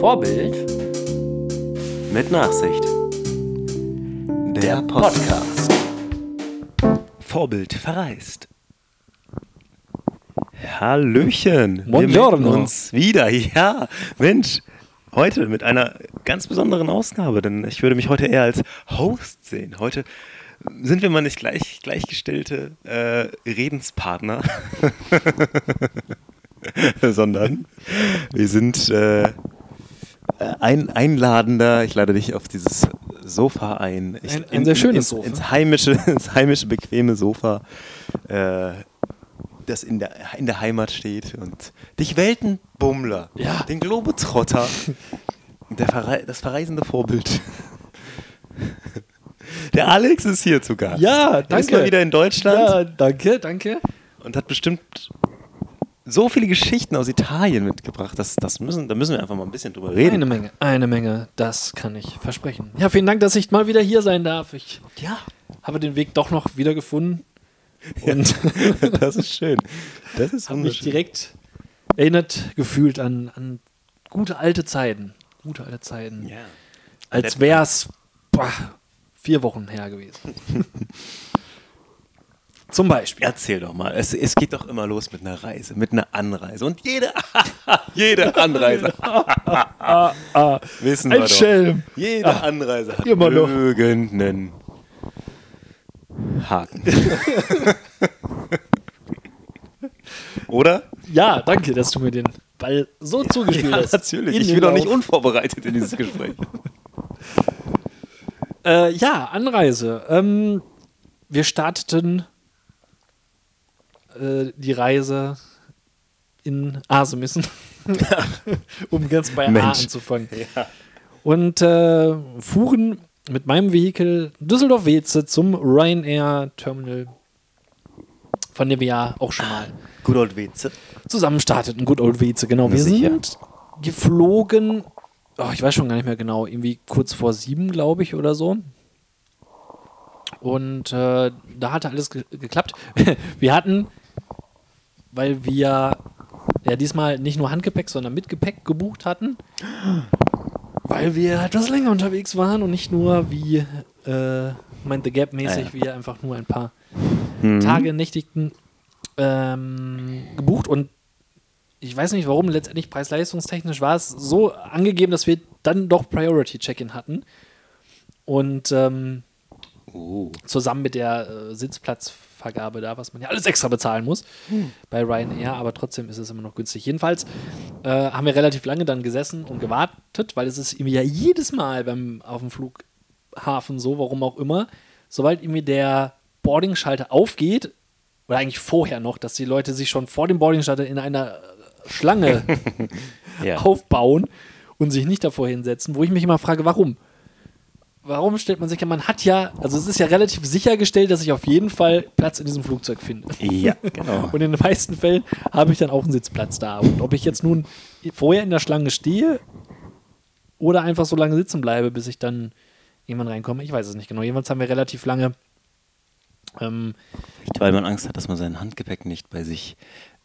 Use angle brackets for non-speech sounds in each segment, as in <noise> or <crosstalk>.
Vorbild Mit Nachsicht. Der Podcast. Vorbild verreist. Hallöchen. Wir Buongiorno. melden uns wieder. Ja, Mensch. Heute mit einer ganz besonderen Ausgabe, denn ich würde mich heute eher als Host sehen. Heute sind wir mal nicht gleich, gleichgestellte äh, Redenspartner, <laughs> <laughs> sondern wir sind äh, ein einladender, ich lade dich auf dieses Sofa ein. Ich, Ein- ein sehr schönes ins, Sofa. Ins heimische, <laughs> ins heimische, bequeme Sofa, äh, das in der, in der Heimat steht. Und dich Weltenbummler, Ja. den Globetrotter, der Verrei das verreisende Vorbild. <laughs> Der Alex ist hier zu Gast. Ja, Er ist danke. mal wieder in Deutschland Ja, danke, danke. und hat bestimmt so viele Geschichten aus Italien mitgebracht. Das, das müssen, da müssen wir einfach mal ein bisschen drüber reden. Eine Menge, eine Menge, das kann ich versprechen. Ja, vielen Dank, dass ich mal wieder hier sein darf. Ich Ja, habe den Weg doch noch wieder gefunden und <laughs> das ist schön. Das ist habe mich direkt erinnert gefühlt an, an gute alte Zeiten. Gute alte Zeiten. Ja. Als wäre es vier Wochen her gewesen. <laughs> Zum Beispiel. Erzähl doch mal. Es, es geht doch immer los mit einer Reise, mit einer Anreise. Und jede, <laughs> jede Anreise. <laughs> Wissen wir Ein doch. Schelm. Jede Ah, Anreise hat immer noch. irgendeinen Haken. <laughs> Oder? Ja, danke, dass du mir den Ball so zugespielt Ja, hast. natürlich. Ich bin doch nicht unvorbereitet in dieses Gespräch. Äh, ja, Anreise. Ähm, wir starteten äh, die Reise in Asemissen, <laughs> um ganz bei A Mensch. anzufangen. Ja. Und äh, fuhren mit meinem Vehikel Düsseldorf-Weze zum Ryanair Terminal, von dem wir ja auch schon mal Good old Witze. zusammen starteten. Good old Weze, genau. Na Wir sicher. sind geflogen, oh, ich weiß schon gar nicht mehr genau, irgendwie kurz vor sieben, glaube ich, oder so. Und äh, da hatte alles ge geklappt. <laughs> wir hatten, weil wir ja diesmal nicht nur Handgepäck, sondern mit Gepäck gebucht hatten, weil wir etwas länger unterwegs waren und nicht nur wie äh, Mind the Gap mäßig, Ja, wir einfach nur ein paar Mhm. Tage nächtigten ähm, gebucht und ich weiß nicht warum, letztendlich preis-leistungstechnisch war es so angegeben, dass wir dann doch Priority-Check-In hatten. Und ähm, Oh. zusammen mit der äh, Sitzplatzvergabe da, was man ja alles extra bezahlen muss bei Ryanair, aber trotzdem ist es immer noch günstig. Jedenfalls äh, haben wir relativ lange dann gesessen und gewartet, weil es ist ja jedes Mal beim, auf dem Flughafen so, warum auch immer, sobald irgendwie der Boarding-Schalter aufgeht, oder eigentlich vorher noch, dass die Leute sich schon vor dem Boarding-Schalter in einer äh, Schlange <laughs> Ja. aufbauen und sich nicht davor hinsetzen, wo ich mich immer frage, warum? Warum stellt man sich ja, man hat ja, also es ist ja relativ sichergestellt, dass ich auf jeden Fall Platz in diesem Flugzeug finde. Ja, genau. <laughs> Und in den meisten Fällen habe ich dann auch einen Sitzplatz da. Und ob ich jetzt nun vorher in der Schlange stehe oder einfach so lange sitzen bleibe, bis ich dann irgendwann reinkomme, ich weiß es nicht genau. Jedenfalls haben wir relativ lange ähm, Weil man Angst hat, dass man sein Handgepäck nicht bei sich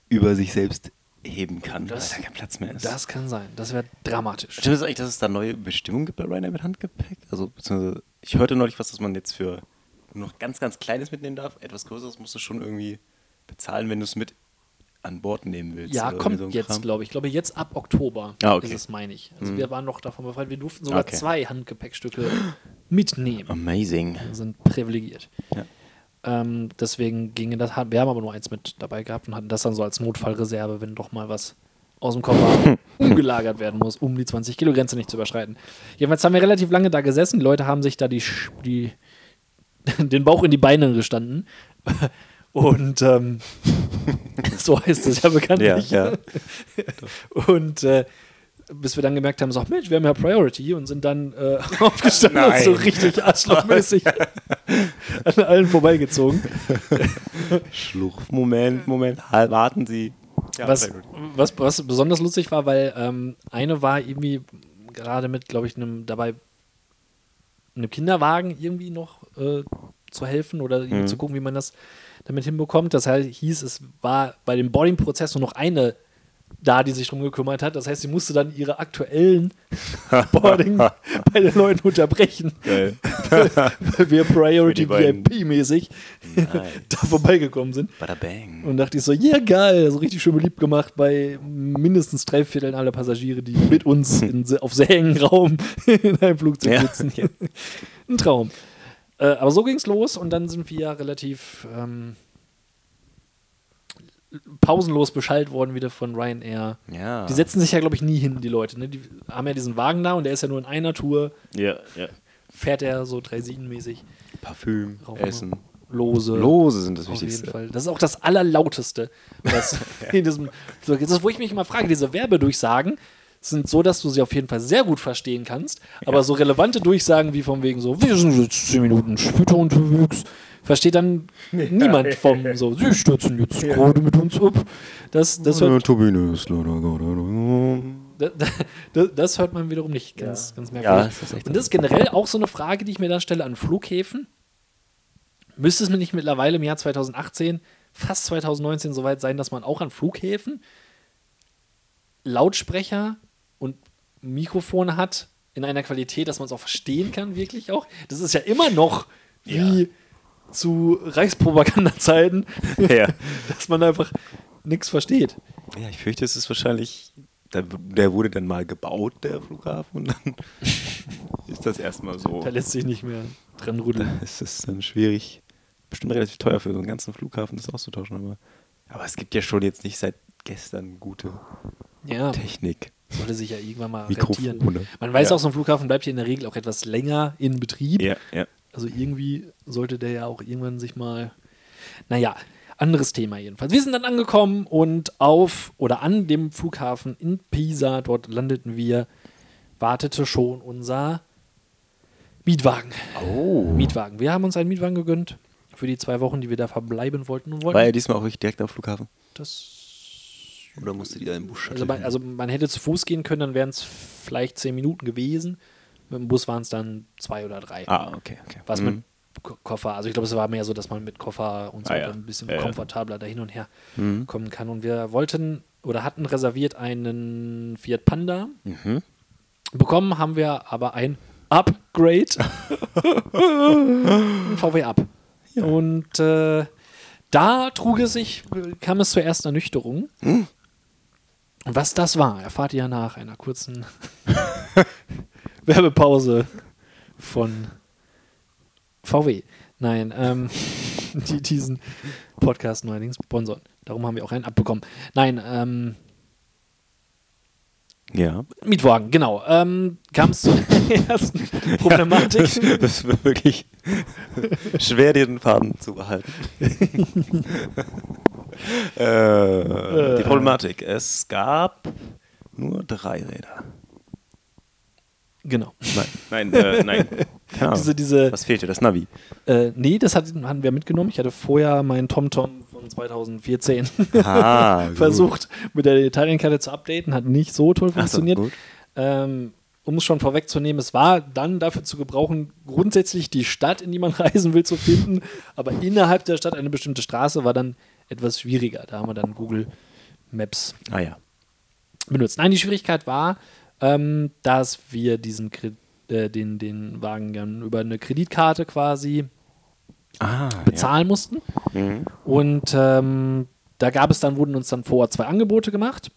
über sich selbst heben kann, Das- weil da kein Platz mehr ist. das kann sein. Das wäre dramatisch. Stimmt es eigentlich, dass es da neue Bestimmungen gibt bei Ryanair mit Handgepäck? Also, beziehungsweise, ich hörte neulich was, dass man jetzt für nur noch ganz, ganz Kleines mitnehmen darf. Etwas Größeres musst du schon irgendwie bezahlen, wenn du es mit an Bord nehmen willst. Ja, kommt so jetzt, glaube ich. Ich glaube, jetzt ab Oktober Ah, okay. ist es, meine ich. Also wir waren noch davon befreit. Wir durften sogar Okay. zwei Handgepäckstücke mitnehmen. Amazing. Wir sind privilegiert. Ja. Ähm, deswegen ginge das. Wir haben aber nur eins mit dabei gehabt und hatten das dann so als Notfallreserve, wenn doch mal was aus dem Koffer <laughs> umgelagert werden muss, um die 20 Kilo Grenze nicht zu überschreiten. Jedenfalls haben wir relativ lange da gesessen. Die Leute haben sich da die, die <laughs> den Bauch in die Beine gestanden. <laughs> Und ähm, so heißt es ja bekanntlich. Ja, ja. Und äh, bis wir dann gemerkt haben, so, Mensch, wir haben ja Priority und sind dann äh, <laughs> aufgestanden und so richtig arschlochmäßig <laughs> an allen vorbeigezogen. Schluch, Moment, Moment, halt, warten Sie. Ja, was, was, was besonders lustig war, weil ähm, eine war irgendwie gerade mit, glaube ich, einem dabei einem Kinderwagen irgendwie noch äh, zu helfen oder Mhm. zu gucken, wie man das damit hinbekommt. Das heißt, hieß, es war bei dem Boarding-Prozess nur noch eine da, die sich drum gekümmert hat. Das heißt, sie musste dann ihre aktuellen <laughs> Boarding <laughs> bei den Leuten unterbrechen, Geil. <laughs> weil wir Priority. VIP-mäßig da vorbeigekommen sind. Bada bang. Und dachte ich so, ja geil, so richtig schön beliebt gemacht bei mindestens drei Vierteln aller Passagiere, die mit uns in, auf sehr engen Raum in einem Flugzeug Ja. sitzen. Ein Traum. Äh, aber so ging es los und dann sind wir ja relativ ähm, pausenlos beschallt worden wieder von Ryanair. Ja. Die setzen sich ja, glaube ich, nie hin, die Leute. Ne? Die haben ja diesen Wagen da und der ist ja nur in einer Tour, ja, ja. fährt er so Dreisinenmäßig, Parfüm, Rauf- Essen. lose. Lose sind das Auf jeden Wichtigste. Fall. Das ist auch das Allerlauteste. Was <laughs> in diesem, das ist, wo ich mich immer frage, diese Werbedurchsagen sind so, dass du sie auf jeden Fall sehr gut verstehen kannst, aber so relevante Durchsagen wie von wegen so, wir sind jetzt 10 Minuten später unterwegs, versteht dann niemand <laughs> vom so, sie stürzen jetzt gerade mit uns ab. Das, das, hört, Turbine ist leider das, das, das hört man wiederum nicht. Ganz, ganz Ja, merkwürdig. das ist echt Und das ist generell auch so eine Frage, die ich mir da stelle an Flughäfen. Müsste es mir nicht mittlerweile im Jahr 2018, fast 2019 soweit sein, dass man auch an Flughäfen Lautsprecher und Mikrofone hat in einer Qualität, dass man es auch verstehen kann, wirklich auch? Das ist ja immer noch wie zu Reichspropaganda-Zeiten, <laughs> Ja. <laughs> dass man einfach nichts versteht. Ja, ich fürchte, es ist wahrscheinlich. Der, der wurde dann mal gebaut, der Flughafen, und dann <laughs> ist das erstmal so. Da lässt sich nicht mehr dran rütteln. Es ist dann schwierig, bestimmt relativ teuer für so einen ganzen Flughafen das auszutauschen, aber, aber es gibt ja schon jetzt nicht seit gestern gute Ja. Technik. Sollte sich ja irgendwann mal rentieren. Mikrofone. Man weiß Ja. auch, so ein Flughafen bleibt hier in der Regel auch etwas länger in Betrieb. Ja, ja. Also irgendwie sollte der ja auch irgendwann sich mal. Naja, anderes Thema jedenfalls. Wir sind dann angekommen und auf oder an dem Flughafen in Pisa, dort landeten wir, wartete schon unser Mietwagen. Oh. Mietwagen. Wir haben uns einen Mietwagen gegönnt für die zwei Wochen, die wir da verbleiben wollten und wollten. War er diesmal auch wirklich direkt am Flughafen? das Oder musstet ihr da im Bus Also also man hätte zu Fuß gehen können, dann wären es vielleicht zehn Minuten gewesen. Mit dem Bus waren es dann zwei oder drei. Ah, okay, okay. Was Mhm. mit Ko- Koffer, also ich glaube, es war mehr so, dass man mit Koffer und so Ah, ja. ein bisschen Ja, ja. komfortabler da hin und her Mhm. kommen kann. Und wir wollten oder hatten reserviert einen Fiat Panda. Mhm. Bekommen haben wir aber ein Upgrade. <laughs> ein VW Up. Und äh, da trug es sich, kam es zur ersten Ernüchterung. Hm? Und was das war, erfahrt ihr nach einer kurzen <laughs> Werbepause von VW. Nein, ähm, <laughs> die diesen Podcast neuerdings sponsern. Darum haben wir auch einen abbekommen. Nein, ähm, Ja. Mietwagen, genau. Ähm, Kam es zur <laughs> ersten Problematik. <laughs> Das wird wirklich schwer, den Faden zu behalten. äh, die Problematik. Es gab nur drei Räder. Genau. Nein, nein, äh, nein. <laughs> Keine. Diese, diese, Was fehlte? Das Navi. äh, nee, das hatten, hatten wir mitgenommen. Ich hatte vorher meinen TomTom von 2014 Ah, <laughs> versucht, mit der Italienkarte zu updaten. Hat nicht so toll so, funktioniert. gut. ähm, um es schon vorwegzunehmen, es war dann dafür zu gebrauchen, grundsätzlich die Stadt, in die man <laughs> reisen will, zu finden. Aber innerhalb der Stadt eine bestimmte Straße war dann etwas schwieriger. Da haben wir dann Google Maps Ah ja. benutzt. Nein, die Schwierigkeit war, ähm, dass wir diesen Kre- äh, den, den Wagen dann über eine Kreditkarte quasi Ah, bezahlen mussten. Ja. Mhm. Und ähm, da gab es dann, wurden uns dann vor Ort zwei Angebote gemacht.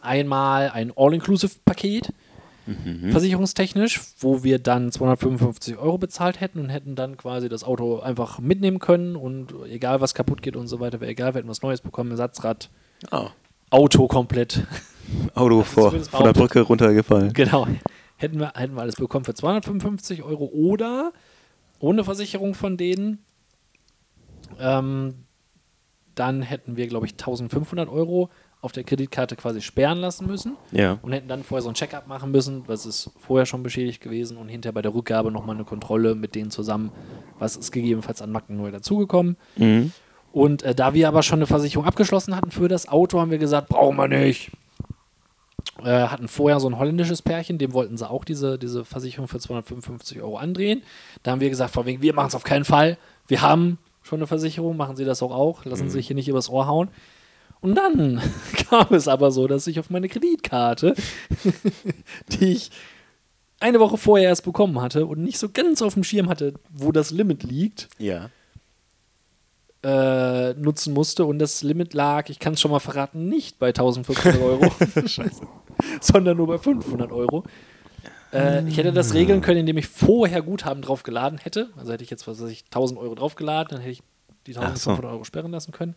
Einmal ein All-Inclusive-Paket, Mhm. versicherungstechnisch, wo wir dann 255 Euro bezahlt hätten und hätten dann quasi das Auto einfach mitnehmen können und egal was kaputt geht und so weiter, wäre egal, wir hätten was Neues bekommen, Ersatzrad, Ah. Auto komplett. Auto vor, zumindest von der. Brücke runtergefallen. Genau. Hätten wir, hätten wir alles bekommen für 255 Euro oder ohne Versicherung von denen. Ähm, dann hätten wir, glaube ich, 1500 Euro auf der Kreditkarte quasi sperren lassen müssen Ja. und hätten dann vorher so ein Check-up machen müssen, was ist vorher schon beschädigt gewesen und hinterher bei der Rückgabe nochmal eine Kontrolle mit denen zusammen, was ist gegebenenfalls an Macken neu dazugekommen. Mhm. Und äh, da wir aber schon eine Versicherung abgeschlossen hatten für das Auto, haben wir gesagt, brauchen wir nicht. Äh, hatten vorher so ein holländisches Pärchen, dem wollten sie auch diese, diese Versicherung für 255 Euro andrehen. Da haben wir gesagt, von wegen, wir machen es auf keinen Fall. Wir haben schon eine Versicherung, machen sie das auch auch, lassen Sie sich hier nicht übers Ohr hauen. Und dann <laughs> kam es aber so, dass ich auf meine Kreditkarte, <laughs> die ich eine Woche vorher erst bekommen hatte und nicht so ganz auf dem Schirm hatte, wo das Limit liegt, Ja. Äh, nutzen musste. Und das Limit lag, ich kann es schon mal verraten, nicht bei 1500 Euro, <laughs> <laughs> sondern nur bei 500 Euro. Äh, ich hätte das regeln können, indem ich vorher Guthaben draufgeladen hätte. Also hätte ich jetzt, was weiß ich, 1000 Euro draufgeladen, dann hätte ich die Ach 1500 so. Euro sperren lassen können.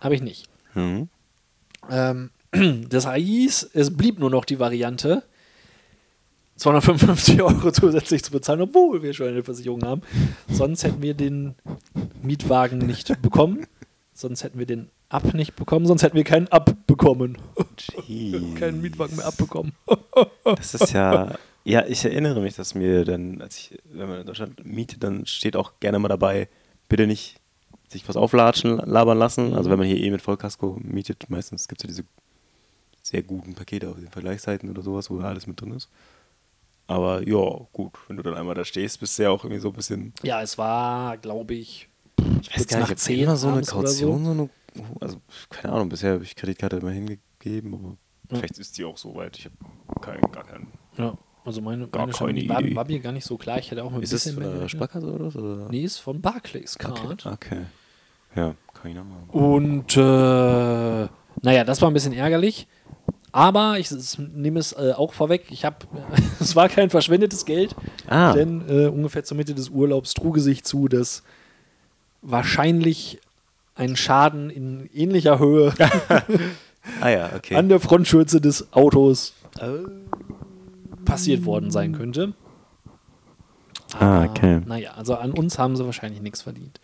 Habe ich nicht. Mhm. Ähm, <clears throat> das hieß, es blieb nur noch die Variante, 255 <laughs> Euro zusätzlich zu bezahlen, obwohl wir schon eine Versicherung haben. Sonst hätten wir den Mietwagen nicht bekommen. Sonst hätten wir den Ab nicht bekommen, sonst hätten wir keinen Ab bekommen. <laughs> keinen Mietwagen mehr abbekommen. Das ist ja. Ja, ich erinnere mich, dass mir dann, als ich, wenn man in Deutschland mietet, dann steht auch gerne mal dabei, bitte nicht sich was auflatschen, labern lassen. Also wenn man hier eh mit Vollkasko mietet, meistens gibt es ja diese sehr guten Pakete auf den Vergleichsseiten oder sowas, wo alles mit drin ist. Aber ja, gut, wenn du dann einmal da stehst, bist du ja auch irgendwie so ein bisschen. Ja, es war, glaube ich, Ich kurz nach ob 10 immer so eine Kaution, so. eine, also keine Ahnung, bisher habe ich Kreditkarte immer hingegeben, aber Ja. vielleicht ist die auch so weit. Ich habe kein, gar keinen. Ja, also meine, Gar meine Stamm- war, war mir gar nicht so klar. Ich hätte auch ein Ist bisschen von mehr. der. Sparkasse oder was? Oder? Nee, ist von Barclays Okay. Card. okay. Ja, keine Ahnung. Und äh, naja, das war ein bisschen ärgerlich. Aber ich s- nehme es äh, auch vorweg. Ich habe, <laughs> es war kein verschwendetes Geld, Ah. denn äh, ungefähr zur Mitte des Urlaubs trug es sich zu, dass wahrscheinlich ein Schaden in ähnlicher Höhe <laughs> Ah ja, okay. an der Frontschürze des Autos passiert worden sein könnte. Ah, okay. Naja, also an uns haben sie wahrscheinlich nichts verdient.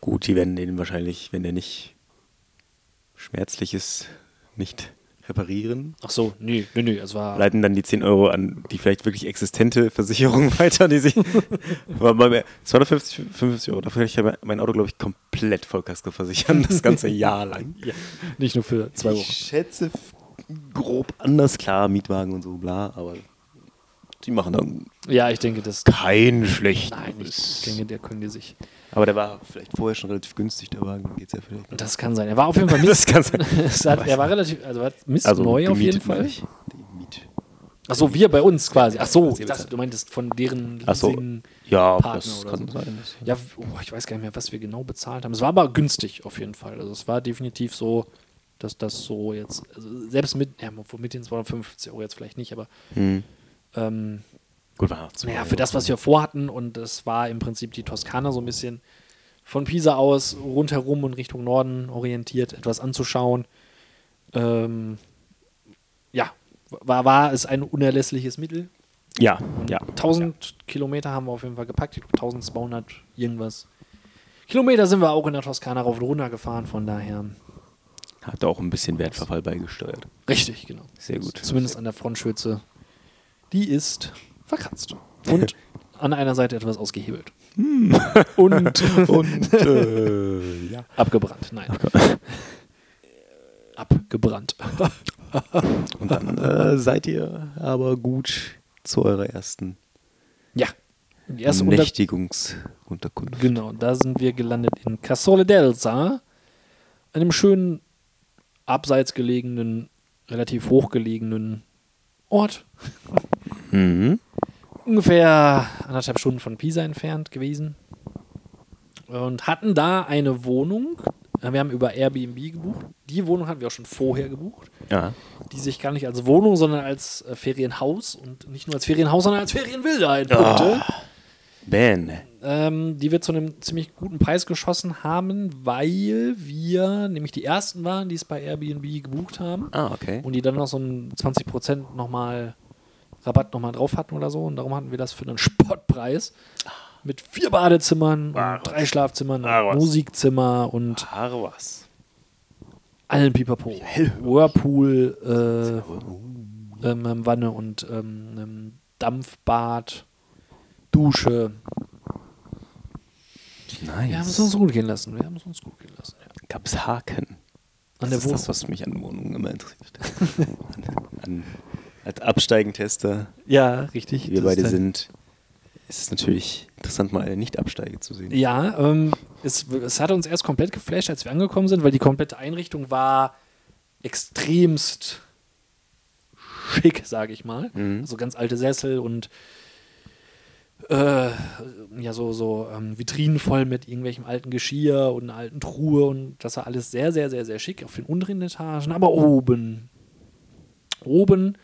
Gut, die werden den wahrscheinlich, wenn der nicht schmerzlich ist, nicht reparieren. Ach so, nee, nee, nee, es war. Leiten dann die 10 Euro an die vielleicht wirklich existente Versicherung <laughs> weiter, die sich. Aber bei 250 50 Euro, dafür kann ich mein Auto, glaube ich, komplett Vollkasko versichern, das ganze <laughs> Jahr lang. Ja, nicht nur für zwei Wochen. Ich schätze grob anders, klar, Mietwagen und so, bla, aber die machen dann Ja, ich denke, das. keinen schlechten. Nein, ich, denke, der können die sich. Aber der war vielleicht vorher schon relativ günstig, der Wagen, geht's ja vielleicht. noch. Das kann sein. Er war auf jeden Fall <laughs> Das Mist. kann sein. hat, er war relativ, also war Mist neu auf jeden Fall. ich. Achso, wir bei uns quasi. Ach so, Was ich ihr dachte, bezahlt. du meintest von deren Ach so. Ja, Partner das oder kann so. sein. Das Ja, oh, ich weiß gar nicht mehr, was wir genau bezahlt haben. Es war aber günstig auf jeden Fall. Also es war definitiv so, dass das so jetzt, also selbst mit, ja, mit den 250 Euro jetzt vielleicht nicht, aber Hm. Ähm, Gut, war Naja, für das, was wir vorhatten, und das war im Prinzip die Toskana so ein bisschen von Pisa aus rundherum und Richtung Norden orientiert, etwas anzuschauen. Ähm, ja, war, war es ein unerlässliches Mittel. Ja, ja. 1000 Kilometer haben wir auf jeden Fall gepackt, ich glaube 1200 irgendwas. Kilometer sind wir auch in der Toskana rauf und runter gefahren, von daher. Hat auch ein bisschen Wertverfall beigesteuert. Richtig, genau. Sehr gut. Zumindest an der Frontschürze. Die ist verkratzt. Und <laughs> an einer Seite etwas ausgehebelt. <laughs> Und, Und äh, <laughs> ja. abgebrannt. Nein. Abgebrannt. Und dann äh, seid ihr aber gut zu eurer ersten Ja. Die erste Unter Nächtigungsunterkunft. genau, da sind wir gelandet in Casole d'Elsa, einem schönen, abseits gelegenen, relativ hochgelegenen Ort. Mhm. ungefähr anderthalb Stunden von Pisa entfernt gewesen und hatten da eine Wohnung. Wir haben über Airbnb gebucht. Die Wohnung hatten wir auch schon vorher gebucht, Ja. die sich gar nicht als Wohnung, sondern als äh, Ferienhaus und nicht nur als Ferienhaus, sondern als Ferienvilla Ah. entpuppte. Ben. Ähm, die wir zu einem ziemlich guten Preis geschossen haben, weil wir nämlich die ersten waren, die es bei Airbnb gebucht haben Ah, okay. und die dann noch so einen 20% nochmal Rabatt nochmal drauf hatten oder so. Und darum hatten wir das für einen Sportpreis. Mit vier Badezimmern, Ah, und drei Schlafzimmern, Ah. Musikzimmer und was. allen Pipapo. Whirlpool, äh, ähm, ähm, Wanne und ähm, ähm, Dampfbad, Dusche. Nice. Wir haben es uns gut gehen lassen. Wir haben es uns gut gehen lassen. Ja. Gab's Haken? An das der ist Wohnung. das, was mich an Wohnungen immer interessiert. <laughs> an, an, als Absteigentester, Ja, richtig. wir beide sind, ist es natürlich interessant, mal eine Nicht-Absteige zu sehen. Ja, ähm, es, es hat uns erst komplett geflasht, als wir angekommen sind, weil die komplette Einrichtung war extremst schick, sage ich mal. Mhm. Also ganz alte Sessel und äh, ja, so, so ähm, Vitrinen voll mit irgendwelchem alten Geschirr und einer alten Truhe und das war alles sehr, sehr, sehr, sehr schick auf den unteren Etagen, aber oben. Oben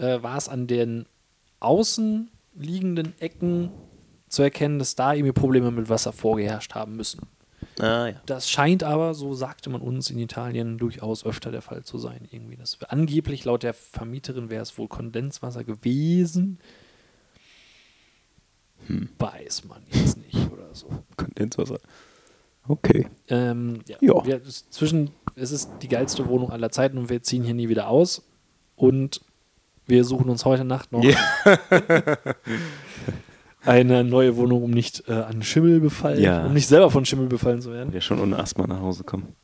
äh, war es an den außen liegenden Ecken zu erkennen, dass da irgendwie Probleme mit Wasser vorgeherrscht haben müssen. Ah, ja. Das scheint aber, so sagte man uns in Italien, durchaus öfter der Fall zu sein. Irgendwie. Das angeblich laut der Vermieterin wäre es wohl Kondenswasser gewesen. Weiß man jetzt nicht oder so. Kondenswasser. Okay. Ähm, ja, Ja. Wir, es, zwischen, es ist die geilste Wohnung aller Zeiten und wir ziehen hier nie wieder aus. Und wir suchen uns heute Nacht noch <laughs> eine neue Wohnung, um nicht äh, an Schimmel befallen, Ja. um nicht selber von Schimmel befallen zu werden. Wir schon ohne Asthma nach Hause kommen.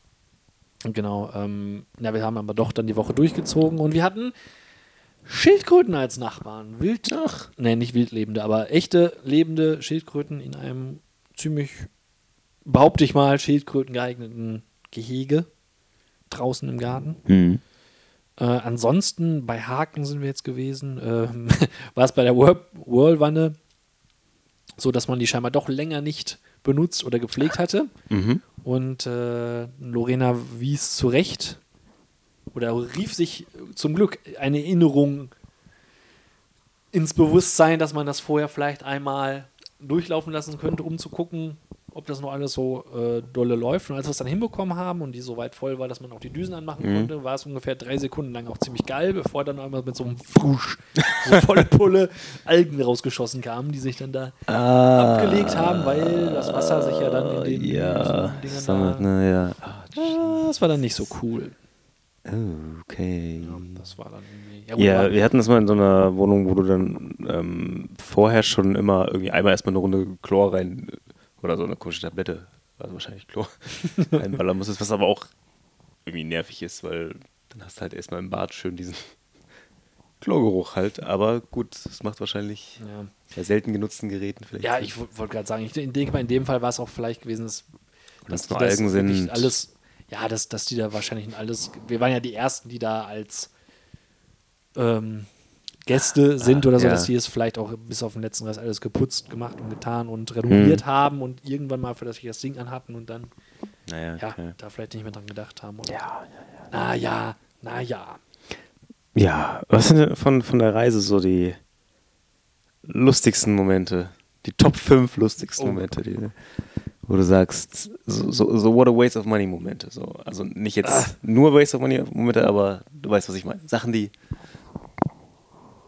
Genau. Ähm, ja, wir haben aber doch dann die Woche durchgezogen und wir hatten Schildkröten als Nachbarn. Wild, Ach. nee, nicht wildlebende, aber echte lebende Schildkröten in einem ziemlich, behaupte ich mal, Schildkröten geeigneten Gehege draußen im Garten. Mhm. Äh, ansonsten bei Haken sind wir jetzt gewesen. Ähm, <laughs> war es bei der Whirl- Whirlwanne so, dass man die scheinbar doch länger nicht benutzt oder gepflegt hatte. Mhm. Und äh, Lorena wies zurecht oder rief sich zum Glück eine Erinnerung ins Bewusstsein, dass man das vorher vielleicht einmal durchlaufen lassen könnte, um zu gucken, ob das noch alles so äh, dolle läuft. Und als wir es dann hinbekommen haben und die so weit voll war, dass man auch die Düsen anmachen Mhm. konnte, war es ungefähr drei Sekunden lang auch ziemlich geil, bevor dann einmal mit so einem Frusch, so volle Pulle <laughs> Algen rausgeschossen kamen, die sich dann da abgelegt haben, weil das Wasser sich ja dann in den Ah, Ja, Dingern sammelt, da- ne, ja. Ah, Ah, Das war dann nicht so cool. oh, okay. Das war dann irgendwie. Ja, wir hatten das mal in so einer Wohnung, wo du dann ähm, vorher schon immer irgendwie einmal erstmal eine Runde Chlor rein oder so eine komische Tablette, also wahrscheinlich Chlor, reinballern <laughs> musstest, was aber auch irgendwie nervig ist, weil dann hast du halt erstmal im Bad schön diesen <laughs> Chlorgeruch halt. Aber gut, das macht wahrscheinlich ja. bei selten genutzten Geräten vielleicht. ja, ich wollte gerade sagen, ich denke mal, in dem Fall war es auch vielleicht gewesen, dass, die nur das Algen sind. Alles, ja, dass, dass die da wahrscheinlich in alles. Wir waren ja die Ersten, die da als ähm, Gäste sind oder so, ja. dass die es vielleicht auch bis auf den letzten Rest alles geputzt, gemacht und getan und renoviert Hm. haben und irgendwann mal für das das Ding anhatten und dann naja, ja, okay. da vielleicht nicht mehr dran gedacht haben. Oder Ja. Na ja, na ja. Ja, was sind denn von, von der Reise so die lustigsten Momente? Die Top 5 lustigsten Oh. Momente, die, wo du sagst, so, so, so what a waste of money Momente. So. Also nicht jetzt Ah. nur waste of money Momente, aber du weißt, was ich meine. Sachen, die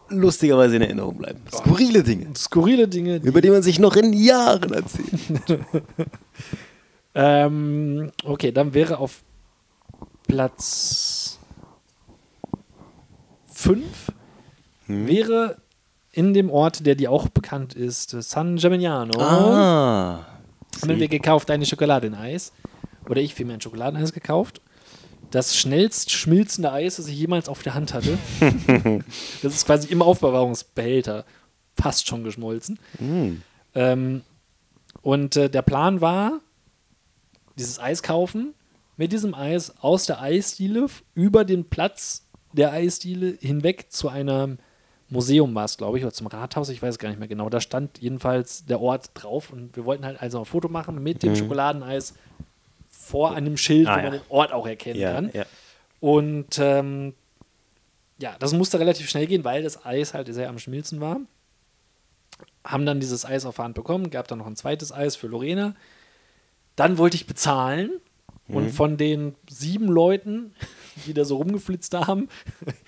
lustigerweise in Erinnerung bleiben. Skurrile Dinge, Skurrile Dinge, über die man sich noch in Jahren erzählt. <laughs> Ähm, okay, dann wäre auf Platz 5 Hm? wäre in dem Ort, der dir auch bekannt ist, San Gimignano. Ah. Haben wir gekauft eine Schokolade in Eis. Oder ich vielmehr ein Schokoladeneis gekauft. Das schnellst schmilzende Eis, das ich jemals auf der Hand hatte. <laughs> das ist quasi im Aufbewahrungsbehälter fast schon geschmolzen. Hm. Ähm, und äh, der Plan war, dieses Eis kaufen, mit diesem Eis aus der Eisdiele über den Platz der Eisdiele hinweg zu einem Museum war es, glaube ich, oder zum Rathaus, ich weiß gar nicht mehr genau. Da stand jedenfalls der Ort drauf und wir wollten halt also ein Foto machen mit dem Schokoladeneis vor einem Schild, Ah, wo man ja. den Ort auch erkennen Ja, kann. ja. Und ähm, ja, das musste relativ schnell gehen, weil das Eis halt sehr am Schmilzen war. Haben dann dieses Eis auf der Hand bekommen, gab dann noch ein zweites Eis für Lorena. Dann wollte ich bezahlen und von den sieben Leuten, die da so rumgeflitzt haben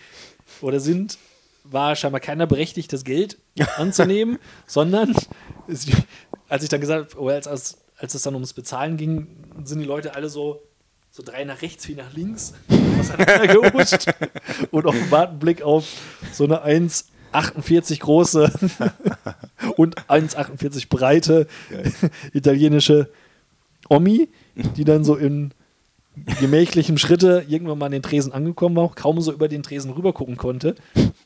<laughs> oder sind, war scheinbar keiner berechtigt, das Geld <laughs> anzunehmen, sondern als ich dann gesagt habe, oder als, als, als es dann ums Bezahlen ging, sind die Leute alle so, so drei nach rechts, vier nach links auseinandergerutscht <laughs> und offenbar einen Blick auf so eine 1,48 große <laughs> und 1,48 breite italienische Omi, <laughs> die dann so in gemächlichem Schritte irgendwann mal an den Tresen angekommen war, kaum so über den Tresen rüber gucken konnte.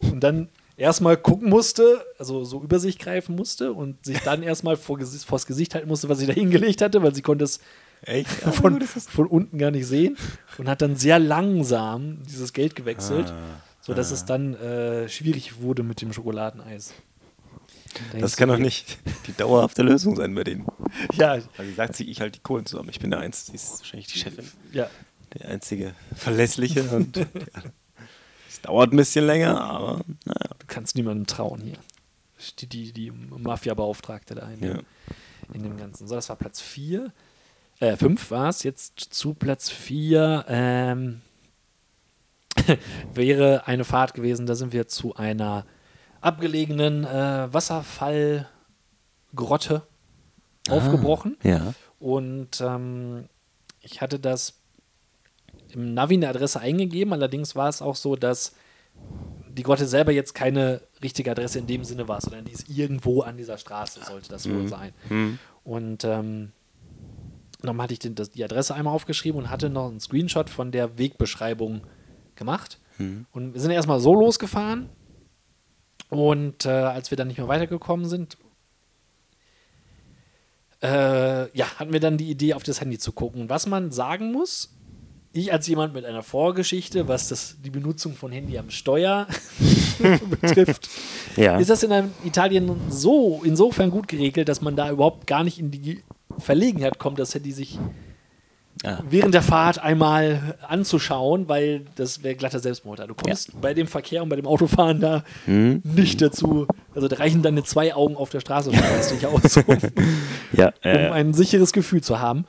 Und dann erstmal gucken musste, also so über sich greifen musste und sich dann erstmal vor vors Gesicht halten musste, was sie da hingelegt hatte, weil sie konnte es Echt? <laughs> von, von unten gar nicht sehen und hat dann sehr langsam dieses Geld gewechselt, Ah, sodass es dann äh, schwierig wurde mit dem Schokoladeneis. Da Das kann doch nicht die dauerhafte Lösung sein bei denen. Ja, Weil sie sagt sich, ich halte die Kohlen zusammen. Ich bin der Eins, die ist wahrscheinlich die Chefin. ja. Der einzige Verlässliche. Und es dauert ein bisschen länger, aber naja. Du kannst niemandem trauen hier. Die, die, die Mafia-Beauftragte da in, Ja. dem, in dem Ganzen. So, das war Platz 4. Äh, 5 war es. Jetzt zu Platz 4 ähm, <laughs> wäre eine Fahrt gewesen. Da sind wir zu einer abgelegenen äh, Wasserfallgrotte aufgebrochen. Ja. Und ähm, ich hatte das im Navi eine Adresse eingegeben, allerdings war es auch so, dass die Grotte selber jetzt keine richtige Adresse in dem Sinne war, sondern die ist irgendwo an dieser Straße, sollte das wohl sein. Hm. Und ähm, dann hatte ich den, das, die Adresse einmal aufgeschrieben und hatte noch einen Screenshot von der Wegbeschreibung gemacht. Und wir sind erstmal so losgefahren. Und äh, als wir dann nicht mehr weitergekommen sind, äh, ja, hatten wir dann die Idee, auf das Handy zu gucken. Was man sagen muss, ich als jemand mit einer Vorgeschichte, was das, die Benutzung von Handy am Steuer <laughs> betrifft, Ja. ist das in Italien so insofern gut geregelt, dass man da überhaupt gar nicht in die Verlegenheit kommt, das Handy sich Ah. während der Fahrt einmal anzuschauen, weil das wäre glatter Selbstmord. Du kommst bei dem Verkehr und bei dem Autofahren da Hm? nicht dazu. Also da reichen deine zwei Augen auf der Straße schon nicht aus, um, <laughs> Ja, um ein sicheres Gefühl zu haben.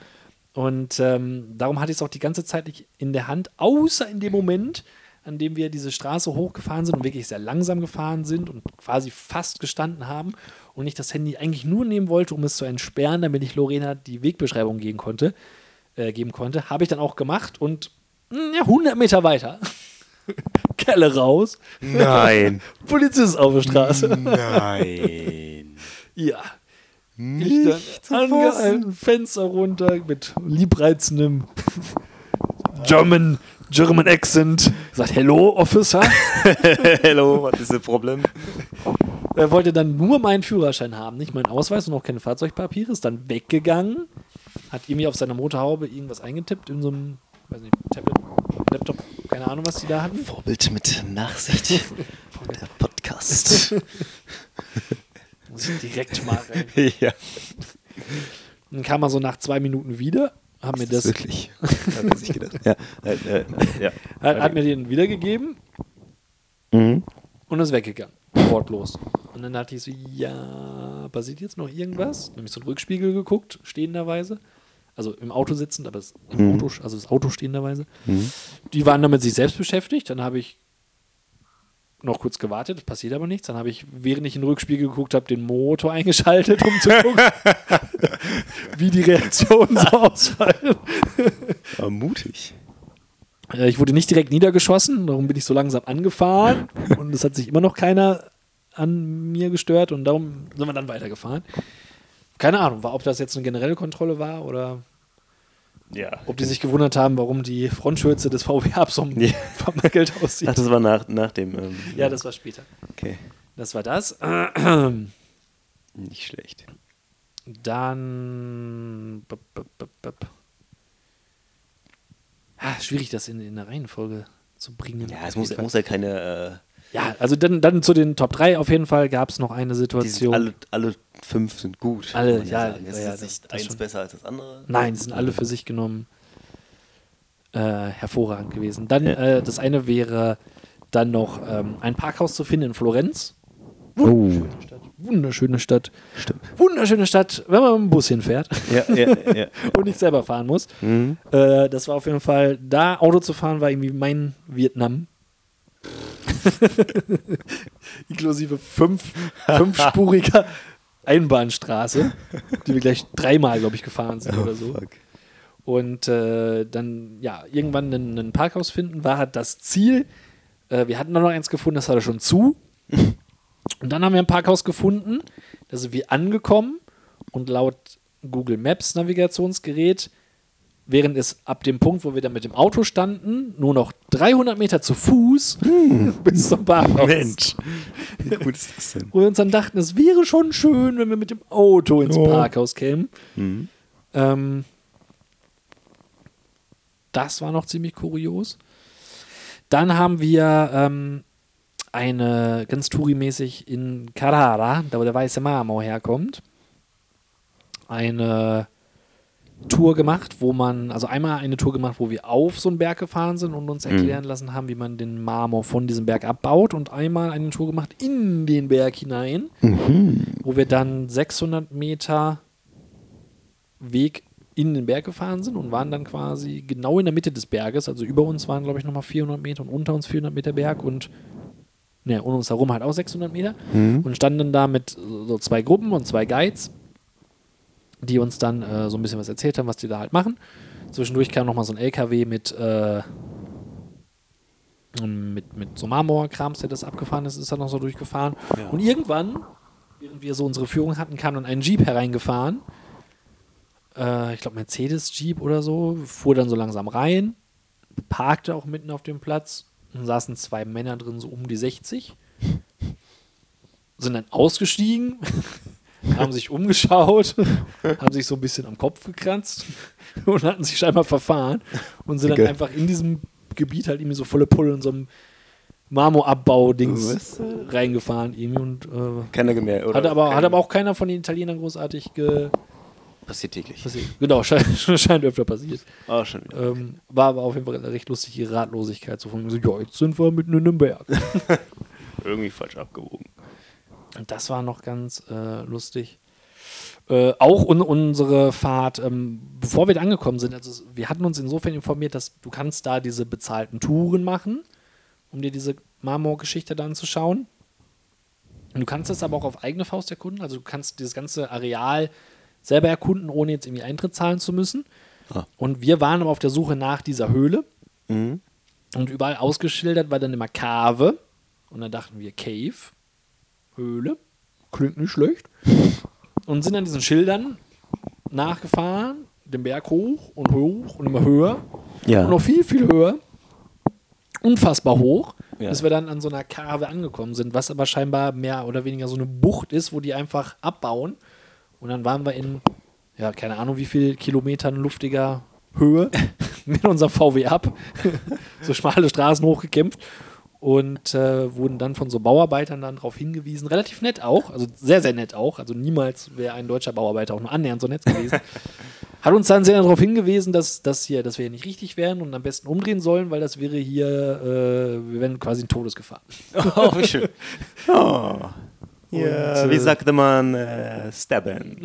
Und ähm, darum hatte ich es auch die ganze Zeit nicht in der Hand, außer in dem Moment, an dem wir diese Straße hochgefahren sind und wirklich sehr langsam gefahren sind und quasi fast gestanden haben und ich das Handy eigentlich nur nehmen wollte, um es zu entsperren, damit ich Lorena die Wegbeschreibung geben konnte, äh, geben konnte. Habe ich dann auch gemacht und mh, ja, 100 Meter weiter. <laughs> Kelle raus. Nein. <laughs> Polizist auf der Straße. Nein. <laughs> Ja. Ich Nicht dann angehalten, Fenster runter mit liebreizendem German, German Accent. Sagt, hello, Officer. <laughs> Hello, was ist das Problem? er wollte dann nur meinen Führerschein haben, nicht meinen Ausweis und auch keine Fahrzeugpapiere. Ist dann weggegangen, hat irgendwie auf seiner Motorhaube irgendwas eingetippt in so einem, weiß nicht, Tablet, Laptop, keine Ahnung, was die da hatten. Vorbild mit Nachsicht. <laughs> Der Podcast. Muss ich direkt mal <laughs> rein. ja. Dann kam er so nach zwei Minuten wieder, hat mir das, wirklich? <laughs> Hat er sich gedacht. Ja. Äh, äh, ja. hat, hat mir den wiedergegeben Mhm. und ist weggegangen. Wortlos. Und dann dachte ich so, ja, passiert jetzt noch irgendwas? Nämlich so einen Rückspiegel geguckt, stehenderweise. Also im Auto sitzend, aber im Mhm. Auto, also das Auto stehenderweise. Mhm. Die waren dann mit sich selbst beschäftigt. Dann habe ich noch kurz gewartet, es passiert aber nichts. Dann habe ich, während ich in den Rückspiegel geguckt habe, den Motor <laughs> eingeschaltet, um zu gucken, <laughs> wie die Reaktionen so ausfallen. Aber mutig. Äh, Ich wurde nicht direkt niedergeschossen, darum bin ich so langsam angefahren und es hat sich immer noch keiner an mir gestört und darum sind wir dann weitergefahren. Keine Ahnung, war, ob das jetzt eine generelle Kontrolle war oder Ja. ob die sich gewundert haben, warum die Frontschürze des VW-Hubs so Ja. <laughs> vermackelt aussieht. Ach, das war nach, nach dem. Ähm, Ja, das war später. Okay. Das war das. Nicht schlecht. Dann. bup, bup, bup. Ah, schwierig, das in, in der Reihenfolge zu bringen. Ja, es muss, muss ja keine. Ja, also dann, dann zu den Top 3 auf jeden Fall gab es noch eine die Situation. sind alle, alle fünf sind gut. Alle, kann man ja, sagen. Es ja, ja, ist das- nicht eins schon. besser als das andere. Nein, die sind alle für sich genommen äh, hervorragend gewesen. Dann Ja. äh, das eine wäre dann noch ähm, ein Parkhaus zu finden in Florenz. Oh, Stadt. Wunderschöne Stadt. stimmt. Wunderschöne Stadt, wenn man mit dem Bus hinfährt Ja, ja, ja. <laughs> und nicht selber fahren muss. Mhm. Äh, das war auf jeden Fall, da Auto zu fahren, war irgendwie mein Vietnam. <laughs> Inklusive fünf, fünfspuriger <laughs> Einbahnstraße, die wir gleich dreimal, glaube ich, gefahren sind oder so. Oh, Fuck. Und äh, dann, ja, irgendwann ein, Parkhaus finden, war halt das Ziel. Äh, wir hatten noch eins gefunden, das hatte schon zu. Und dann haben wir ein Parkhaus gefunden, da sind wir angekommen und laut Google Maps Navigationsgerät während es ab dem Punkt, wo wir dann mit dem Auto standen, nur noch 300 Meter zu Fuß <laughs> bis zum Parkhaus. Mensch. Wie gut ist das denn? Wo wir uns dann dachten, es wäre schon schön, wenn wir mit dem Auto ins Ja. Parkhaus kämen. Mhm. Ähm, das war noch ziemlich kurios. Dann haben wir ähm, eine ganz tourimäßig in Carrara, da wo der weiße Marmor herkommt, eine Tour gemacht, wo man, also einmal eine Tour gemacht, wo wir auf so einen Berg gefahren sind und uns erklären lassen haben, wie man den Marmor von diesem Berg abbaut und einmal eine Tour gemacht in den Berg hinein, wo wir dann 600 Meter Weg in den Berg gefahren sind und waren dann quasi genau in der Mitte des Berges. Also über uns waren, glaube ich, nochmal 400 Meter und unter uns 400 Meter Berg und ne, um uns herum halt auch 600 Meter. Und standen da mit so zwei Gruppen und zwei Guides, die uns dann äh, so ein bisschen was erzählt haben, was die da halt machen. Zwischendurch kam nochmal so ein LKW mit, äh, mit, mit so Marmorkrams, der das abgefahren ist, ist dann noch so durchgefahren. Ja. Und irgendwann, während wir so unsere Führung hatten, kam dann ein Jeep hereingefahren. Äh, ich glaube, Mercedes-Jeep oder so, fuhr dann so langsam rein, parkte auch mitten auf dem Platz und saßen zwei Männer drin, so um die 60. Sind dann ausgestiegen, <laughs> <laughs> haben sich umgeschaut, <laughs> haben sich so ein bisschen am Kopf gekratzt <laughs> und hatten sich scheinbar verfahren und sind dann Okay. einfach in diesem Gebiet halt irgendwie so volle Pulle in so einem Marmorabbau-Dings reingefahren irgendwie und äh, Keiner gemerkt, oder? hat aber, hat aber auch keiner von den Italienern großartig ge Passiert täglich. passiert. Genau, scheint, scheint öfter passiert. Oh, schon. Ähm, war aber auf jeden Fall recht lustig, die Ratlosigkeit so von mir so, ja, jetzt sind wir mitten in einem Berg. Irgendwie falsch abgewogen. Und das war noch ganz äh, lustig. Äh, auch un unsere Fahrt, ähm, bevor wir da angekommen sind, also wir hatten uns insofern informiert, dass du kannst da diese bezahlten Touren machen, um dir diese Marmorgeschichte da anzuschauen. Und du kannst das aber auch auf eigene Faust erkunden. Also du kannst dieses ganze Areal selber erkunden, ohne jetzt irgendwie Eintritt zahlen zu müssen. Ah. Und wir waren aber auf der Suche nach dieser Höhle. Mhm. Und überall ausgeschildert war dann immer Cave. Und dann dachten wir Cave, Höhle, klingt nicht schlecht. Und sind an diesen Schildern nachgefahren, den Berg hoch und hoch und immer höher. Ja. Und noch viel, viel höher. Unfassbar hoch. Ja. Bis wir dann an so einer Cave angekommen sind, was aber scheinbar mehr oder weniger so eine Bucht ist, wo die einfach abbauen. Und dann waren wir in, ja, keine Ahnung, wie viel Kilometern luftiger Höhe <laughs> mit unserem VW ab. so schmale Straßen hochgekämpft. Und äh, wurden dann von so Bauarbeitern dann darauf hingewiesen, relativ nett auch, also sehr, sehr nett auch, also niemals wäre ein deutscher Bauarbeiter auch nur annähernd so nett gewesen. <laughs> Hat uns dann sehr darauf hingewiesen, dass, dass, hier, dass wir hier nicht richtig wären und am besten umdrehen sollen, weil das wäre hier, äh, wir wären quasi in Todesgefahr. <laughs> Oh, wie schön. <laughs> Oh. Ja, Und, wie äh, sagte man, äh, stabben.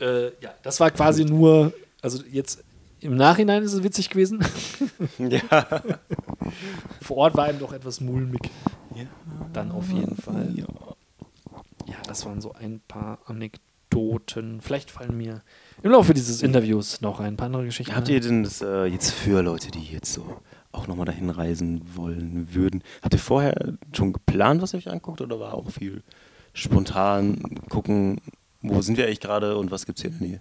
Äh, ja, das war quasi nur, also jetzt im Nachhinein ist es witzig gewesen. <laughs> ja. Vor Ort war ihm doch etwas mulmig. ja. Dann auf jeden Fall. Ja. Ja, das waren so ein paar Anekdoten. Vielleicht fallen mir im Laufe dieses Interviews noch ein paar andere Geschichten. Habt ihr denn das äh, jetzt für Leute, die jetzt so auch nochmal dahin reisen wollen würden, habt ihr vorher schon geplant, was ihr euch anguckt oder war auch viel spontan gucken, wo sind wir eigentlich gerade und was gibt es hier in der Nähe?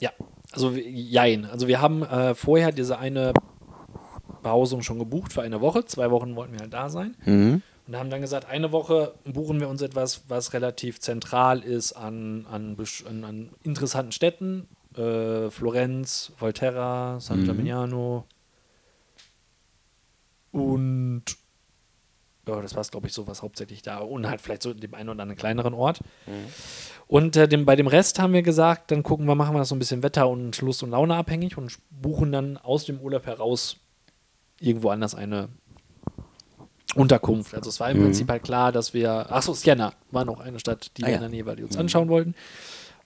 Ja, also jein. Also wir haben äh, vorher diese eine Behausung schon gebucht für eine Woche. Zwei Wochen wollten wir halt da sein. Mhm. Und haben dann gesagt, eine Woche buchen wir uns etwas, was relativ zentral ist an, an, an, an interessanten Städten. Äh, Florenz, Volterra, San Mhm. Gimignano. Und ja, das war es, glaube ich, so was hauptsächlich da. Und halt vielleicht so dem einen oder anderen kleineren Ort. Und äh, dem, bei dem Rest haben wir gesagt, dann gucken wir, machen wir das so ein bisschen Wetter und Lust und Laune abhängig und buchen dann aus dem Urlaub heraus irgendwo anders eine Unterkunft. Also es war im Mhm. Prinzip halt klar, dass wir, achso, Siena war noch eine Stadt, die Ah, wir ja. in der Nähe war, die uns Mhm. anschauen wollten.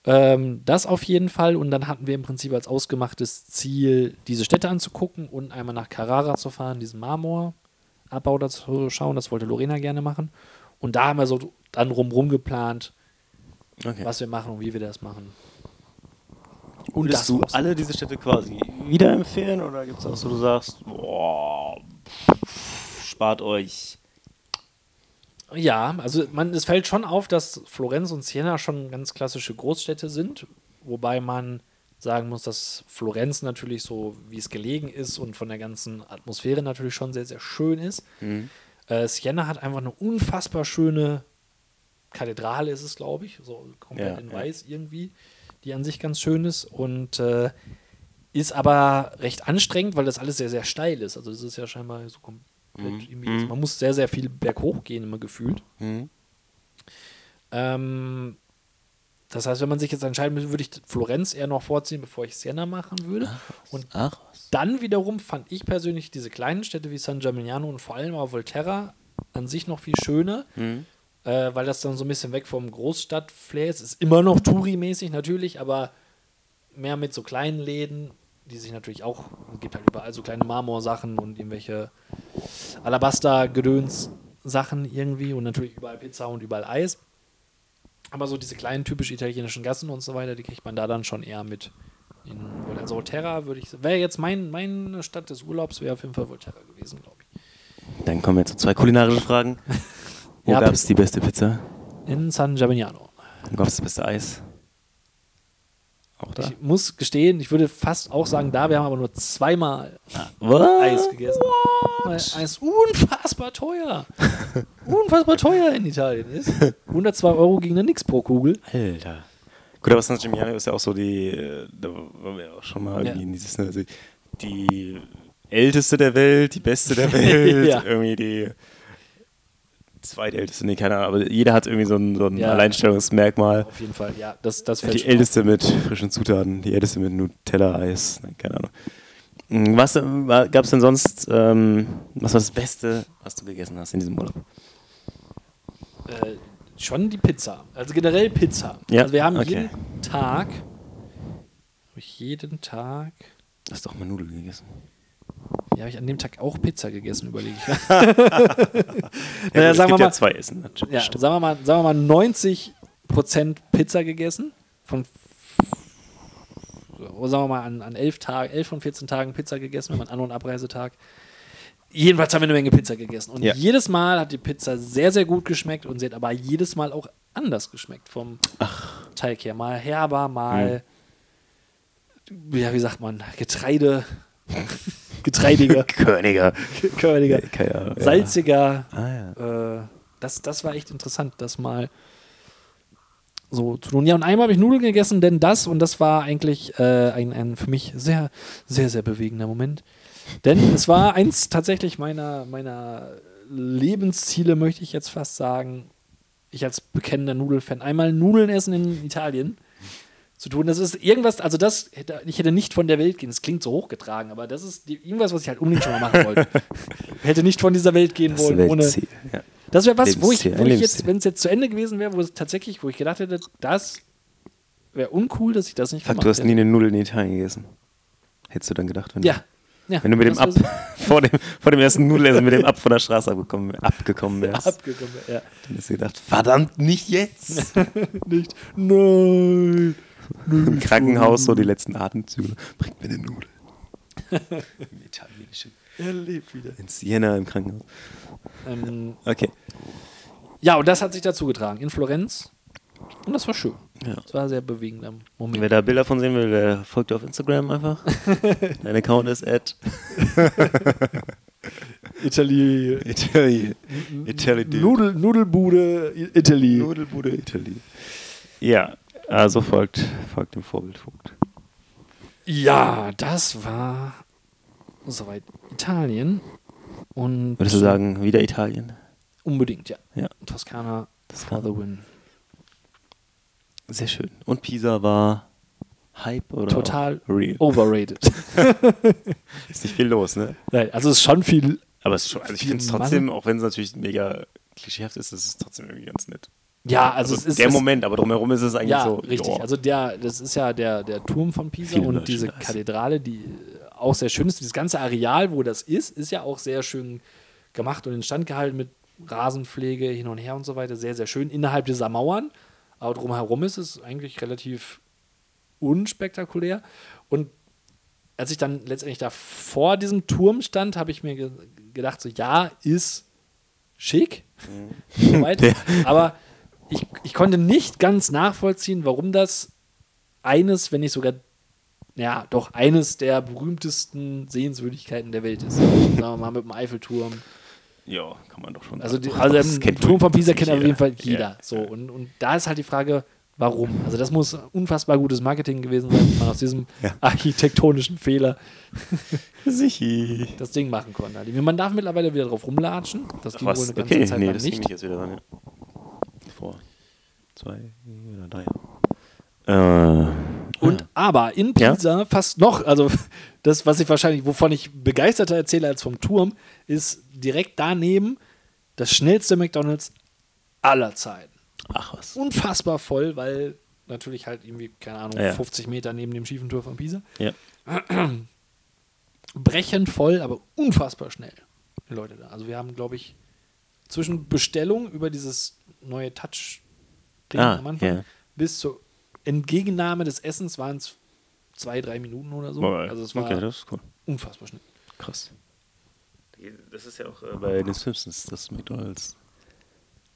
Ähm, das auf jeden Fall. Und dann hatten wir im Prinzip als ausgemachtes Ziel, diese Städte anzugucken und einmal nach Carrara zu fahren, diesen Marmorabbau da zu schauen. Das wollte Lorena gerne machen. Und da haben wir so dann rumrum geplant, Okay. was wir machen und wie wir das machen. Und Würdest du alle diese Städte quasi wieder empfehlen oder gibt es auch so, du sagst, boah, spart euch. Ja, also man, es fällt schon auf, dass Florenz und Siena schon ganz klassische Großstädte sind. wobei man sagen muss, dass Florenz natürlich so, wie es gelegen ist und von der ganzen Atmosphäre natürlich schon sehr, sehr schön ist. Äh, Siena hat einfach eine unfassbar schöne Kathedrale, ist es, glaube ich, so komplett Ja, in ja. weiß irgendwie, die an sich ganz schön ist und äh, ist aber recht anstrengend, weil das alles sehr, sehr steil ist. Also, das ist ja scheinbar so komplett irgendwie, Mhm. man muss sehr, sehr viel berghoch gehen, immer gefühlt. Mhm. Ähm, das heißt, wenn man sich jetzt entscheiden müsste, würde ich Florenz eher noch vorziehen, bevor ich Siena machen würde. Und Ach, dann wiederum fand ich persönlich diese kleinen Städte wie San Gimignano und vor allem auch Volterra an sich noch viel schöner, Mhm. Äh, weil das dann so ein bisschen weg vom Großstadt-Flair ist. Ist immer noch Touri-mäßig natürlich, aber mehr mit so kleinen Läden, die sich natürlich auch, es gibt halt überall so kleine Marmorsachen und irgendwelche Alabaster-Gedöns-Sachen irgendwie und natürlich überall Pizza und überall Eis. Aber so diese kleinen typisch italienischen Gassen und so weiter, die kriegt man da dann schon eher mit. In also Volterra würde ich, wäre jetzt mein, meine Stadt des Urlaubs, wäre auf jeden Fall Volterra gewesen, glaube ich. Dann kommen wir zu zwei kulinarischen Fragen. <laughs> Wo Ja, gab es die beste Pizza? In San Gimignano. Wo gab es das beste Eis? Auch da? Ich muss gestehen, ich würde fast auch sagen, da, wir haben aber nur zweimal Was? Eis gegessen. Weil Eis unfassbar teuer. unfassbar teuer in Italien ist. 102 Euro ging da nichts pro Kugel. Alter. Gut, aber San Gimignano ist ja auch so die, äh, da waren wir auch schon mal Ja. irgendwie in dieses, ne, also die älteste der Welt, die beste der <laughs> Welt, Ja. irgendwie die zweitälteste, nee, keine Ahnung, aber jeder hat irgendwie so ein, so ein Ja. Alleinstellungsmerkmal. Auf jeden Fall, ja. Das, das Die älteste mit frischen Zutaten, die älteste mit Nutella-Eis, nein, keine Ahnung. Mm, Was gab es denn sonst, ähm, was war das Beste, was du gegessen hast in diesem Urlaub? auf. Äh, schon die Pizza. Also generell Pizza. Ja, Also wir haben okay. jeden Tag, jeden Tag, Du hast doch mal Nudeln gegessen. Ja, habe ich an dem Tag auch Pizza gegessen, überlege ich. <laughs> Ja, <laughs> naja, sagen wir gibt ja mal, zwei Essen. Ja, Stimmt. sagen wir mal, sagen wir mal 90% Pizza gegessen. Von sagen wir mal an, an 11 Tagen, 11 von 14 Tagen Pizza gegessen, wenn man An- und Abreisetag. Jedenfalls haben wir eine Menge Pizza gegessen. Und Ja. jedes Mal hat die Pizza sehr, sehr gut geschmeckt und sie hat aber jedes Mal auch anders geschmeckt vom Teig her. Mal herber, mal, ja, wie sagt man, Getreide, <laughs> getreidiger, <laughs> Körniger. körniger, ja. salziger. Ah, ja. Äh, das, das war echt interessant, das mal so zu tun. Ja, und einmal habe ich Nudeln gegessen, denn das, und das war eigentlich äh, ein, ein für mich sehr, sehr, sehr bewegender Moment. Denn es war eins tatsächlich meiner, meiner Lebensziele, möchte ich jetzt fast sagen. Ich als bekennender Nudelfan, einmal Nudeln essen in Italien zu tun. Das ist irgendwas, also das hätte, ich hätte nicht von der Welt gehen. Das klingt so hochgetragen, aber das ist irgendwas, was ich halt unbedingt schon mal machen wollte. <laughs> hätte nicht von dieser Welt gehen Das wollen, ohne. Weltziel. Ja. Das wäre was, wo ich, Lebensziel, wo ich jetzt, Lebensziel. wenn es jetzt zu Ende gewesen wäre, wo es tatsächlich, wo ich gedacht hätte, das wäre uncool, dass ich das nicht Fuck, gemacht du hast nie hätte. eine Nudel in Italien gegessen. Hättest du dann gedacht, wenn, Ja. ja. wenn du mit dem Ab <laughs> vor dem, vor dem ersten Nudelessen mit dem Ab von der Straße abgekommen, abgekommen wärst, abgekommen. Ja. dann hast du gedacht, verdammt, nicht jetzt. <laughs> Nicht. Nein. Im Krankenhaus so die letzten Atemzüge. Bringt mir eine Nudel. <laughs> Im Italienischen. Er lebt wieder. In Siena im Krankenhaus. Ähm, Okay. ja, und das hat sich dazu getragen in Florenz. Und das war schön. Ja. Das war ein sehr bewegender Moment. Wer da Bilder von sehen will, der folgt dir auf Instagram einfach. <laughs> Dein Account ist at Italy. Italy. Italy Nudel, Nudelbude Italy. Nudelbude Italy. Ja, also folgt, folgt dem Vorbildpunkt. Ja, das war soweit Italien. Und Würdest du sagen, wieder Italien? Unbedingt, ja. Ja, Toskana Das for the win. sehr schön. Und Pisa war Hype oder Total real? overrated. <laughs> Ist nicht viel los, ne? Nein, also es ist schon viel. Aber es ist schon, also ich finde es trotzdem, auch wenn es natürlich mega klischeehaft ist, ist es trotzdem irgendwie ganz nett. Ja, also, Also, es ist der es, Moment, aber drumherum ist es eigentlich Ja, so. richtig. joa. Also der, das ist ja der, der Turm von Pisa Viel und diese. Kathedrale, die auch sehr schön ist. Dieses ganze Areal, wo das ist, ist ja auch sehr schön gemacht und instand gehalten mit Rasenpflege hin und her und so weiter. Sehr, sehr schön innerhalb dieser Mauern. Aber drumherum ist es eigentlich relativ unspektakulär. Und als ich dann letztendlich da vor diesem Turm stand, habe ich mir ge gedacht, so ja, ist schick. <laughs> Ja. <laughs> Aber ich, ich konnte nicht ganz nachvollziehen, warum das eines, wenn nicht sogar, ja, doch eines der berühmtesten Sehenswürdigkeiten der Welt ist. Sagen wir mal mit dem Eiffelturm. Ja, kann man doch schon Also, die, also den Turm von Pisa kennt auf jeden Fall jeder. Ja. So, und, und da ist halt die Frage, warum? Also das muss unfassbar gutes Marketing gewesen sein, dass man aus diesem Ja. architektonischen Fehler <laughs> das Ding machen konnte. Man darf mittlerweile wieder drauf rumlatschen. Das ging wohl eine ganze Okay, Zeit nee, lang nicht. dran, ja. Zwei oder drei. Äh, Und aber in Ja. Pisa fast noch, also <laughs> das, was ich wahrscheinlich, wovon ich begeisterter erzähle als vom Turm, ist direkt daneben das schnellste McDonalds aller Zeiten. ach was. Unfassbar voll, weil natürlich halt irgendwie, keine Ahnung, Ja. 50 Meter neben dem schiefen Tor von Pisa. Ja. <clears throat> Brechend voll, aber unfassbar schnell. Die Leute da. Also wir haben, glaube ich, zwischen Bestellung über dieses neue Touch-Ding Ah, am Anfang ja. bis zur Entgegennahme des Essens waren es zwei, drei Minuten oder so. Boah, Also es war okay, das ist cool. unfassbar schnell. Krass. Das ist ja auch äh, bei den Simpsons, das McDonalds.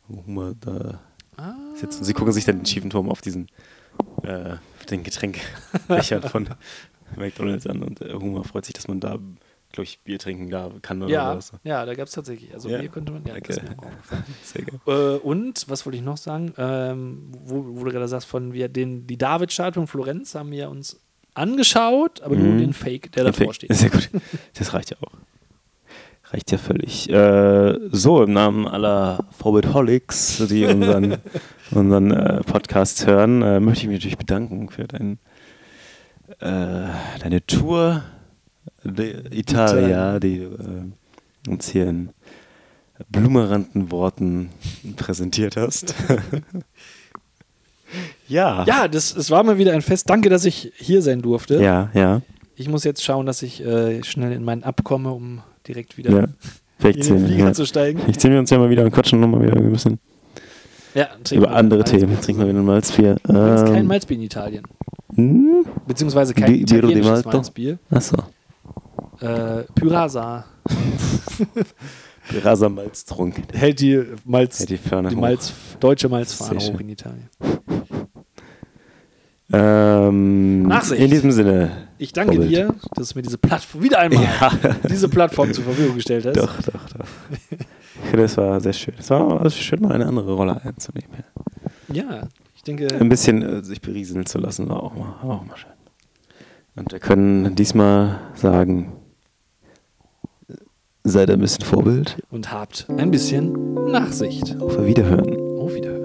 Homer da Ah, sitzt und sie gucken sich dann den schiefen Turm auf diesen äh, auf den Getränkbecher <laughs> von McDonalds an und äh, Homer freut sich, dass man da, glaube ich, Bier trinken da kann oder ja, was. ja, da gab es tatsächlich. Also Ja? hier konnte man, ja, Okay. <laughs> Sehr geil. Äh, und, was wollte ich noch sagen? Ähm, wo, wo du gerade sagst, von wir den, die David-Statue in Florenz haben wir uns angeschaut, aber nur Mhm. den Fake, der davor steht. <laughs> Sehr gut. Das reicht ja auch. Reicht ja völlig. Äh, so, im Namen aller Forbidholics, die unseren, <laughs> unseren äh, Podcast hören, äh, möchte ich mich natürlich bedanken für dein, äh, deine Tour Italia, die äh, uns hier in blumeranten Worten präsentiert hast. <laughs> ja. Ja, das, es war mal wieder ein Fest. Danke, dass ich hier sein durfte. Ja, ja. Ich muss jetzt schauen, dass ich äh, schnell in meinen abkomme, um direkt wieder ja. in Vielleicht den sehen, Flieger ja. zu steigen. Vielleicht sehen wir uns ja mal wieder und quatschen nochmal wieder ein bisschen Ja, über andere. Themen. Trinken wir wieder ein Malzbier. Übrigens kein Ähm, Malzbier in Italien. hm? Beziehungsweise kein Bi- italienisches? Malzbier. Achso. Äh, Pyrasa <laughs> Rasa Malztrunk. hält die, Malz, Ja, die Fahne die. Malz, deutsche Malzfahne hoch in Italien. Ähm, Nachsicht. In diesem Sinne. Ich danke Vorbild. dir, dass du mir diese Plattform, wieder einmal, Ja. <laughs> diese Plattform zur Verfügung gestellt hast. Doch, doch, doch. Ich finde, Das war sehr schön. Es war also schön, mal eine andere Rolle einzunehmen. Ja. Ja, ich denke, Ein bisschen äh, sich berieseln zu lassen, war auch mal, war auch mal schön. Und wir können diesmal sagen, seid ein bisschen Vorbild. und habt ein bisschen Nachsicht. Auf Wiederhören. Auf Wiederhören.